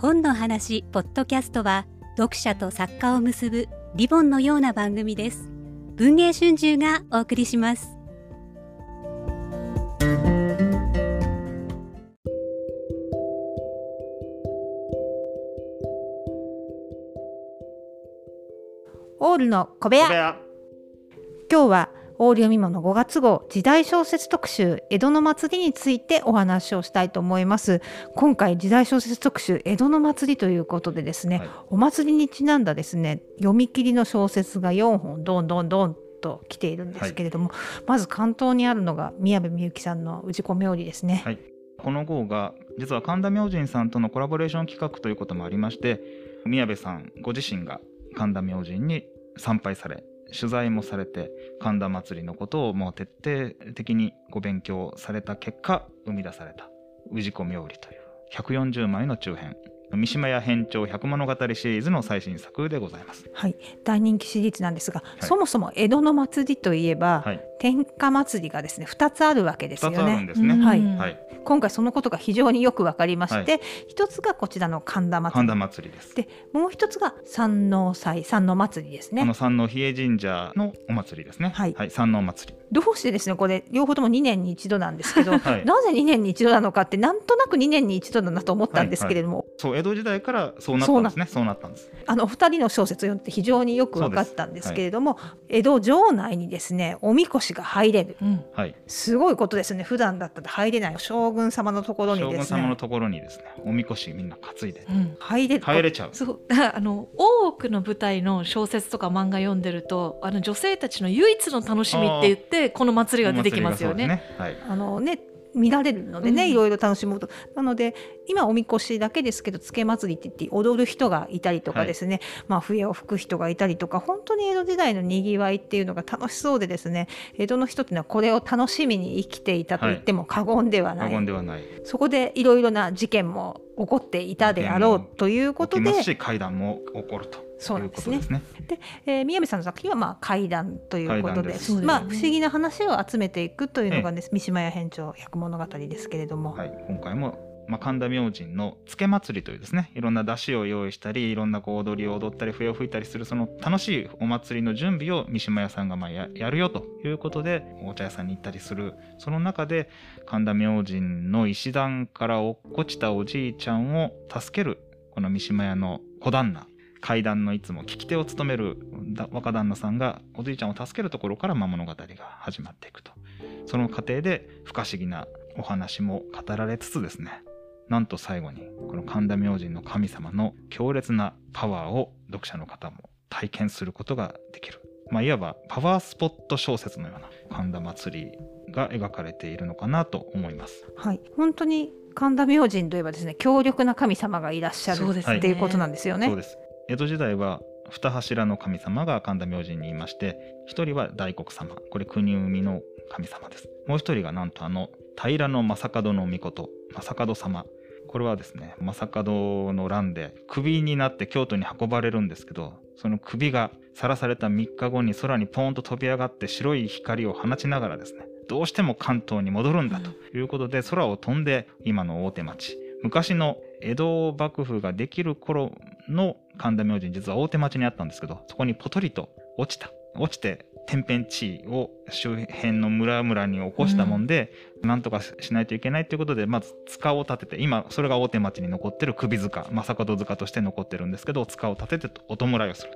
本の話ポッドキャストは読者と作家を結ぶリボンのような番組です。文藝春秋がお送りします。オールの小部屋。小部屋。今日はオール読み物5月号時代小説特集江戸の祭りについてお話をしたいと思います。今回時代小説特集江戸の祭りということでですね、はい。お祭りにちなんだですね読み切りの小説が4本どんどんどんと来ているんですけれども、まず関東にあるのが宮部みゆきさんの氏子冥利ですね、はい。この号が実は神田明神さんとのコラボレーション企画ということもありまして宮部さんご自身が神田明神に参拝され取材もされて神田祭りのことをもう徹底的にご勉強された結果生み出された。氏子冥利という。140枚の中編。三島屋編長百物語シリーズの最新作でございます。はい、大人気シリーズなんですが、い。そもそも江戸の祭りといえば、はい、天下祭りがですね2つあるわけですよ2つあるんね。ですね。はい。はい、今回そのことが非常によくわかりまして、は一つがこちらの神田祭り神田祭りです。でもう一つが山王祭山王祭りですねこの。山王比叡神社のお祭りですね。はい山王祭り。どうしてですねこれ両方とも2年に一度なんですけど、はいなぜ2年に一度なのかってなんとなく2年に一度だなと思ったんですけれども、そう江戸時代からそうなったんですね。そうなったんです。あのお二人の小説を読んで非常によく分かったんですけれども、江戸城内にですねおみこしが入れるうんはい。すごいことですね普段だったら入れない将軍様のところに将ですね軍様のところにですね、おみこしみんな担いでうん入れる入れちゃう。そう あの多くの舞台の小説とか漫画読んでるとあの女性たちの唯一の楽しみって言ってこの祭りが出てきますよね。ね。はい。あのね見られるのでね、うん。いろいろ楽しむこと。なので今おみこしだけですけどつけ祭りって言って踊る人がいたりとかですね、まあ、笛を吹く人がいたりとか本当に江戸時代のにぎわいっていうのが楽しそうでですね江戸の人っていうのはこれを楽しみに生きていたと言っても過言ではない、過言ではない。そこでいろいろな事件も起こっていたであろうということで起きますし、階段も起こるとそうないんですねですね。えー宮部さんの作品はまあ怪談ということでですまあ、不思議な話を集めていくというのがね、三島屋編長百物語ですけれども、はい。今回も。まあ、神田明神のつけ祭りというですねいろんな出汁を用意したりいろんなこう踊りを踊ったり笛を吹いたりするその楽しいお祭りの準備を三島屋さんがまあややるよということでお茶屋さんに行ったりするその中で神田明神の石段から落っこちたおじいちゃんを助けるこの三島屋の小旦那階段のいつも聞き手を務めるだ若旦那さんがおじいちゃんを助けるところからまあ物語が始まっていくと。その過程で不可思議なお話も語られつつですね。なんと最後にこの神田明神の神様の強烈なパワーを読者の方も体験することができる、まあ、いわばパワースポット小説のような神田祭りが描かれているのかなと思います。はい、本当に神田明神といえばですね強力な神様がいらっしゃるっていうことなんですよね。そうです江戸時代は二柱の神様が神田明神にいまして一人は大黒様。これ国生みの神様です。もう一人がなんとあの平野正門の御事正門様。これはですね正門の乱で首になって京都に運ばれるんですけどその首がさらされた3日後に空にポーンと飛び上がって白い光を放ちながらですねどうしても関東に戻るんだということで空を飛んで今の大手町。昔の江戸幕府ができる頃の神田明神実は大手町にあったんですけどそこにポトリと落ちた。落ちて天変地異を周辺の村々に起こしたもんで、なんとかしないといけないということでまず塚を建てて今それが大手町に残ってる首塚正門塚として残ってるんですけど塚を建ててお弔いをする。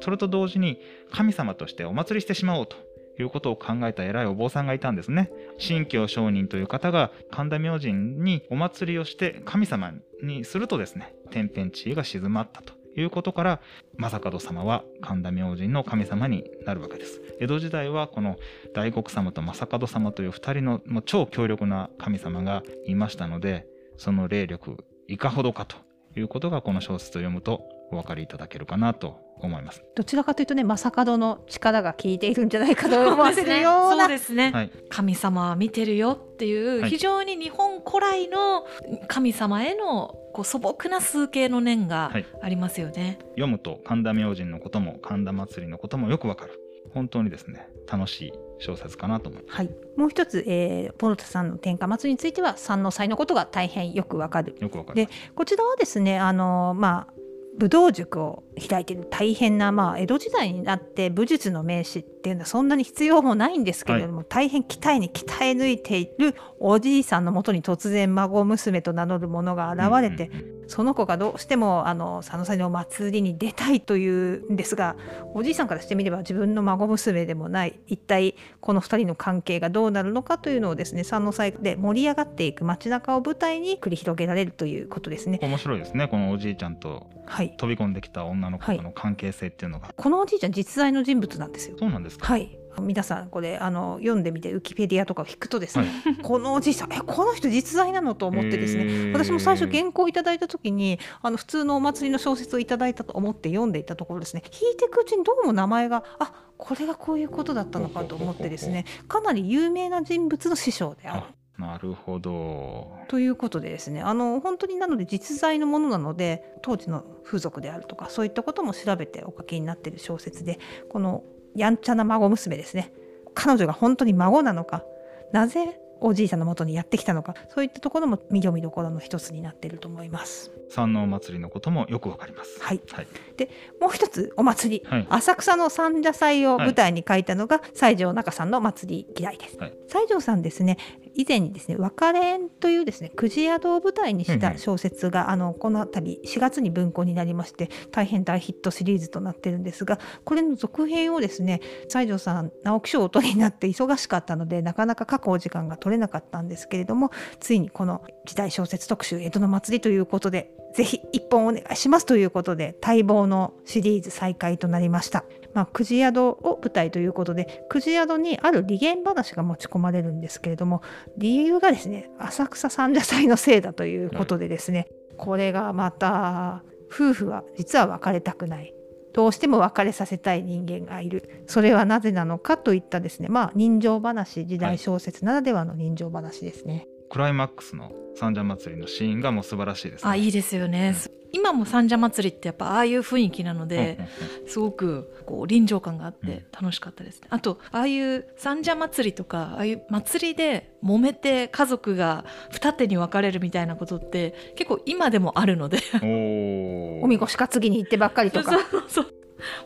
それと同時に神様としてお祭りしてしまおうということを考えた偉いお坊さんがいたんですね。神教上人という方が神田明神にお祭りをして神様にするとですね天変地異が静まったということから正門様は神田明神の神様になるわけです。江戸時代はこの大黒様と正門様という2人の超強力な神様がいましたのでその霊力いかほどかということがこの小説を読むとお分かりいただけるかなと思います。どちらかというとね正門の力が効いているんじゃないかと思わせるようそうなですね、はい神様は見てるよっていう、はい非常に日本古来の神様へのこう素朴な数形の念がはいありますよね。読むと神田明神のことも神田祭りのこともよくわかる本当にですね楽しい小説かなと思います。はい、もう一つ、えー、ポルトさんの天下祭りについては三の祭のことが大変よくわかるよくわかります。こちらはですねあのまあ武道塾を開いてる。大変な、まあ、江戸時代になって武術の名士っていうのはそんなに必要もないんですけれども、大変鍛えに鍛え抜いているおじいさんのもとに突然孫娘と名乗る者が現れて、うんうんうん。その子がどうしてもあの佐野祭のお祭りに出たいというんですがおじいさんからしてみれば自分の孫娘でもない一体この2人の関係がどうなるのかというのをですね佐野祭で盛り上がっていく街中を舞台に繰り広げられるということですね。面白いですね。このおじいちゃんとはい、飛び込んできた女の子との関係性っていうのが、このおじいちゃん実在の人物なんですよ。そうなんですか、はい。皆さんこれあの読んでみてウィキペディアとかを引くとですね、このおじいさんえこの人実在なのと思ってですね私も最初原稿をいただいた時にあの普通のお祭りの小説をいただいたと思って読んでいたところですね引いていくうちにどうも名前があこれがこういうことだったのかと思ってですねかなり有名な人物の師匠である。あなるほど。ということでですねあの本当になので実在のものなので当時の風俗であるとかそういったことも調べてお書きになっている小説でこのやんちゃな孫娘ですね。彼女が本当に孫なのかなぜおじいさんのもとにやってきたのかそういったところも見ど見どころの一つになっていると思います。山王祭りのこともよくわかります。はい、はい、もう一つお祭り、はい。浅草の三社祭を舞台に書いたのが西条中さんの祭り嫌いです、はい。西条さんですね以前にですね別れんというですねくじ宿を舞台にしうんうんた小説が、あのこの度4月に文庫になりまして大変大ヒットシリーズとなってるんですがこれの続編をですね西条さん直木賞をお取りになって忙しかったのでなかなか書くお時間が取れなかったんですけれどもついにこの時代小説特集江戸の祭りということでぜひ一本お願いしますということで待望のシリーズ再開となりました。まあ、くじ宿を舞台ということでくじ宿にある利言話が持ち込まれるんですけれども理由がですね浅草三社祭のせいだということでですね、これがまた夫婦は実は別れたくない。どうしても別れさせたい人間がいる。それはなぜなのかといったですねまあ人情話時代小説ならではの人情話ですね。クライマックスの三社祭りのシーンがもう素晴らしいですね。あいいですよね、今も三社祭りってやっぱああいう雰囲気なので、うんうんうん。すごくこう臨場感があっうん。て楽しかったですね、あとああいう三社祭りとかああいう祭りで揉めて家族が二手に分かれるみたいなことって結構今でもあるので。おみこし担ぎに行ってばっかりとか。そうそう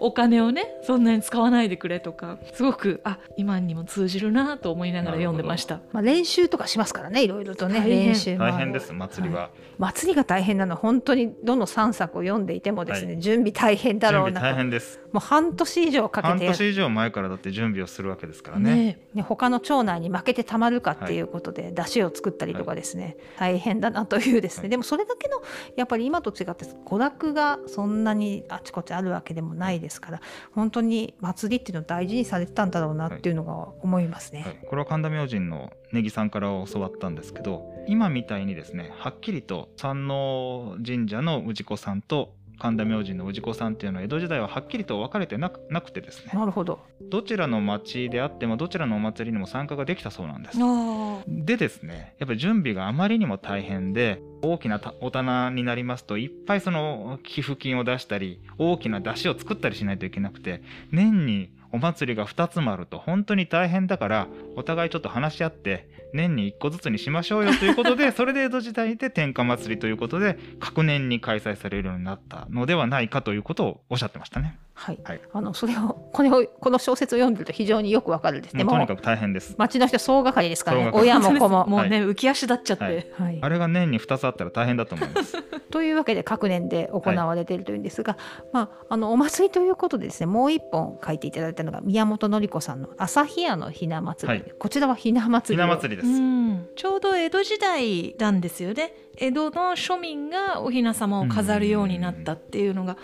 お金をねそんなに使わないでくれとかすごくあ今にも通じるなと思いながら読んでました。まあ、練習とかしますからねいろいろとね大変。練習も。大変です祭りは、祭りが大変なのは本当にどの3作を読んでいてもですね、準備大変だろうなと。大変ですもう半年以上かけ半てやる。年以上前からだって準備をするわけですからね。ねね、他の町内に負けてたまるかっていうことで出汁を作ったりとかですね、大変だなというですね、はい。でもそれだけのやっぱり今と違って娯楽がそんなにあちこちあるわけでもないですから本当に祭りっていうのを大事にされてたんだろうなっていうのが思いますね。はい、これは神田明神のネギさんから教わったんですけど今みたいにですねはっきりと山王神社の氏子さんと神田明神の氏子さんっていうのは江戸時代ははっきりと分かれてなくなくてですね。なるほど。どちらの町であってもどちらのお祭りにも参加ができたそうなんです。あでですねやっぱり準備があまりにも大変で大きなたお棚になりますといっぱいその寄付金を出したり大きな出汁を作ったりしないといけなくて年にお祭りが2つもあると本当に大変だからお互いちょっと話し合って年に1個ずつにしましょうよということで それで江戸時代で天下祭りということで各年に開催されるようになったのではないかということをおっしゃってましたね。はい、はい。あのそれをこれをこの小説を読んでると非常によくわかるですね。とにかく大変です。町の人総がかりですからね。親も子も。もうね、浮き足立っちゃって、はい。はい。あれが年に2つあったら大変だと思います。というわけで各年で行われているというんですが、まあ、あのお祭りということでですね。もう一本書いていただいたのが宮本典子さんの「朝日屋のひな祭り」はい。こちらはひな祭ひりを。な祭りです。うん、ちょうど江戸時代なんですよね。江戸の庶民がお雛様を飾るようになったっていうのが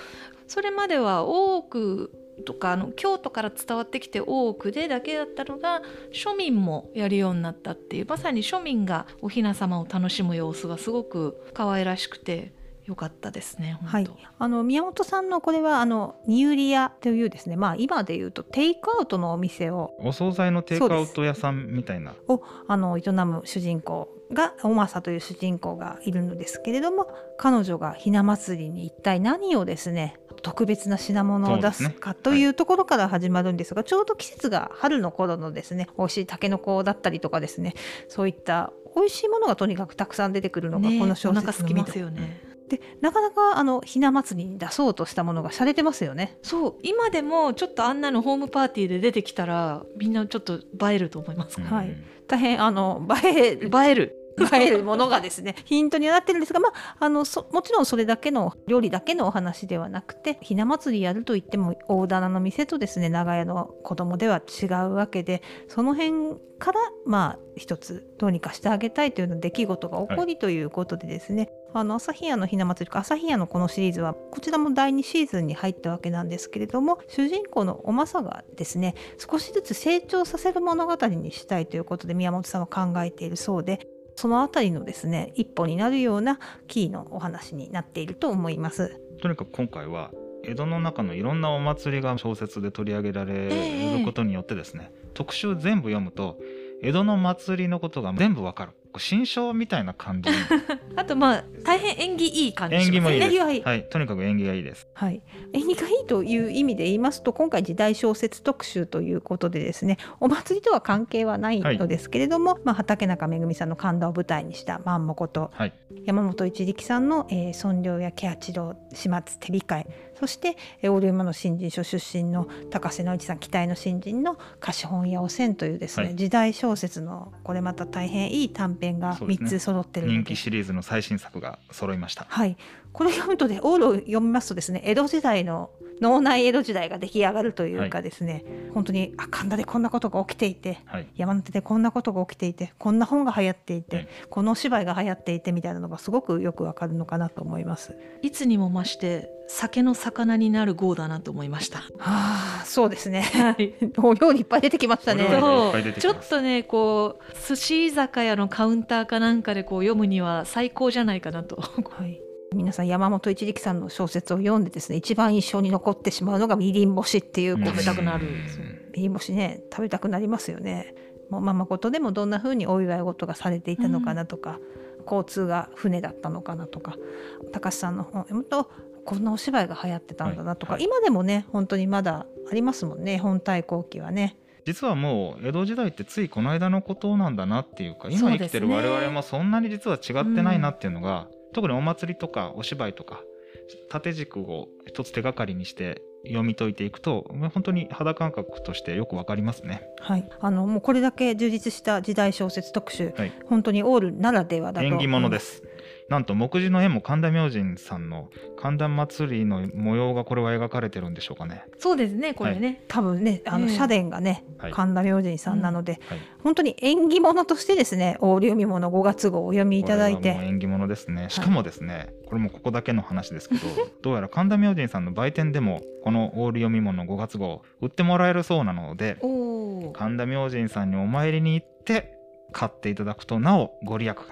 それまでは多くとかあの京都から伝わってきて多くでだけだったのが庶民もやるようになったっていうまさに庶民がお雛様を楽しむ様子がすごく可愛らしくてよかったですねはい。あの宮本さんのこれはあのニューリ屋というですねまあ今でいうとテイクアウトのお店をお惣菜のテイクアウト屋さんみたいな。あの営む主人公がおまさという主人公がいるのですけれども彼女がひな祭りに一体何をですね特別な品物を出すかというところから始まるんですがちょうど季節が春の頃のですね美味しいたけのこだったりとかですねそういった美味しいものがとにかくたくさん出てくるのがこの小説の見どよね。でなかなかあのひな祭りに出そうとしたものが洒落てますよね。そう今でもちょっとあんなのホームパーティーで出てきたらみんなちょっと映えると思います、うん、はい大変あの映える。映えるえるものがですね ヒントになってるんですが、まあ、あのもちろんそれだけの料理だけのお話ではなくてひな祭りやるといっても大棚の店とですね長屋の子供では違うわけでその辺からまあ一つどうにかしてあげたいというの出来事が起こりということでですね、はいあの朝日屋のひな祭りか朝日屋のこのシリーズはこちらも第2シーズンに入ったわけなんですけれども主人公のおまさがですね少しずつ成長させる物語にしたいということで宮本さんは考えているそうでそのあたりのですね一歩になるようなキーのお話になっていると思います。とにかく今回は江戸の中のいろんなお祭りが小説で取り上げられることによってですね、えー、特集全部読むと江戸の祭りのことが全部わかる新章みたいな感じ。あとまあ大変縁起いい感じ縁起もいいです。はい、とにかく縁起がいいです。はい。縁起がいいという意味で言いますと今回時代小説特集ということでですね。お祭りとは関係はないのですけれども、はい、まあ、畠中恵さんの神田を舞台にした「万もと」はい、山本一力さんの、えー、尊陵やケ八郎始末手控えそして大龍馬の新人賞出身の高瀬之一さん期待の新人の貸本屋汚染というですね、はい、時代小説のこれまた大変いい短編が3つ揃ってる、ね、人気シリーズの最新作が揃いました。はいこれ読むとねオールを読みますとですね江戸時代の脳内江戸時代が出来上がるというかですね、はい、本当にあ神田でこんなことが起きていて、はい、山手でこんなことが起きていてこんな本が流行っていて、はい、このお芝居が流行っていてみたいなのがすごくよくわかるのかなと思います。いつにも増して酒の魚になる号だなと思いました。はあ、そうですね。お料理いっぱい出てきましたね。ちょっとね、こう寿司居酒屋のカウンターかなんかでこう読むには最高じゃないかなと。はい。皆さん山本一力さんの小説を読んでですね一番印象に残ってしまうのがみりん干しっていう食べたくなる。みりん干しね食べたくなりますよね。もうままことでもどんな風にお祝い事がされていたのかなとか、うん、交通が船だったのかなとか高橋さんの本を読むとこんなお芝居が流行ってたんだなとか、はい。はい、今でもね本当にまだありますもんね本体後期はね。実はもう江戸時代ってついこの間のことなんだなっていうか今生きてる我々もそんなに実は違ってないなっていうのが、特にお祭りとかお芝居とか縦軸を一つ手がかりにして読み解いていくと本当に肌感覚としてよくわかりますね。はい、あのもうこれだけ充実した時代小説特集、はい、本当にオールならではだと縁起物です。なんと目次の絵も神田明神さんの神田祭りの模様がこれは描かれてるんでしょうかね。そうですねこれね、はい、多分ねあの社殿がね、えー、神田明神さんなので、はい、本当に縁起物としてですね大読み物5月号お読みいただいて。縁起物ですね。しかもですね、はい、これもここだけの話ですけど どうやら神田明神さんの売店でもこのオール読み物5月号売ってもらえるそうなので神田明神さんにお参りに行って買っていただくとなおご利益が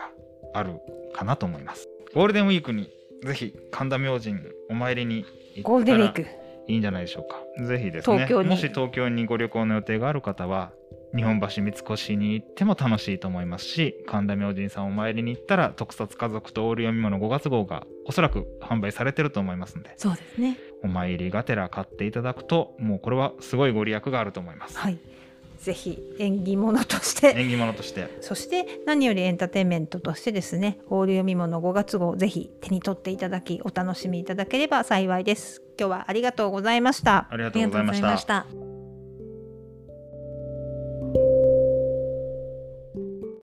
あるかなと思います。ゴールデンウィークにぜひ神田明神お参りにゴールデンウィーク。いいんじゃないでしょうか。ぜひですねもし東京にご旅行の予定がある方は日本橋三越に行っても楽しいと思いますし神田明神さんお参りに行ったら特撮家族とオール読み物5月号がおそらく販売されてると思いますんでそうですね。お参りがてら買っていただくともうこれはすごいご利益があると思います。はいぜひ縁起物として。縁起物として。そして何よりエンターテインメントとしてですねオール読み物5月号ぜひ手に取っていただきお楽しみいただければ幸いです。今日はありがとうございました。ありがとうございました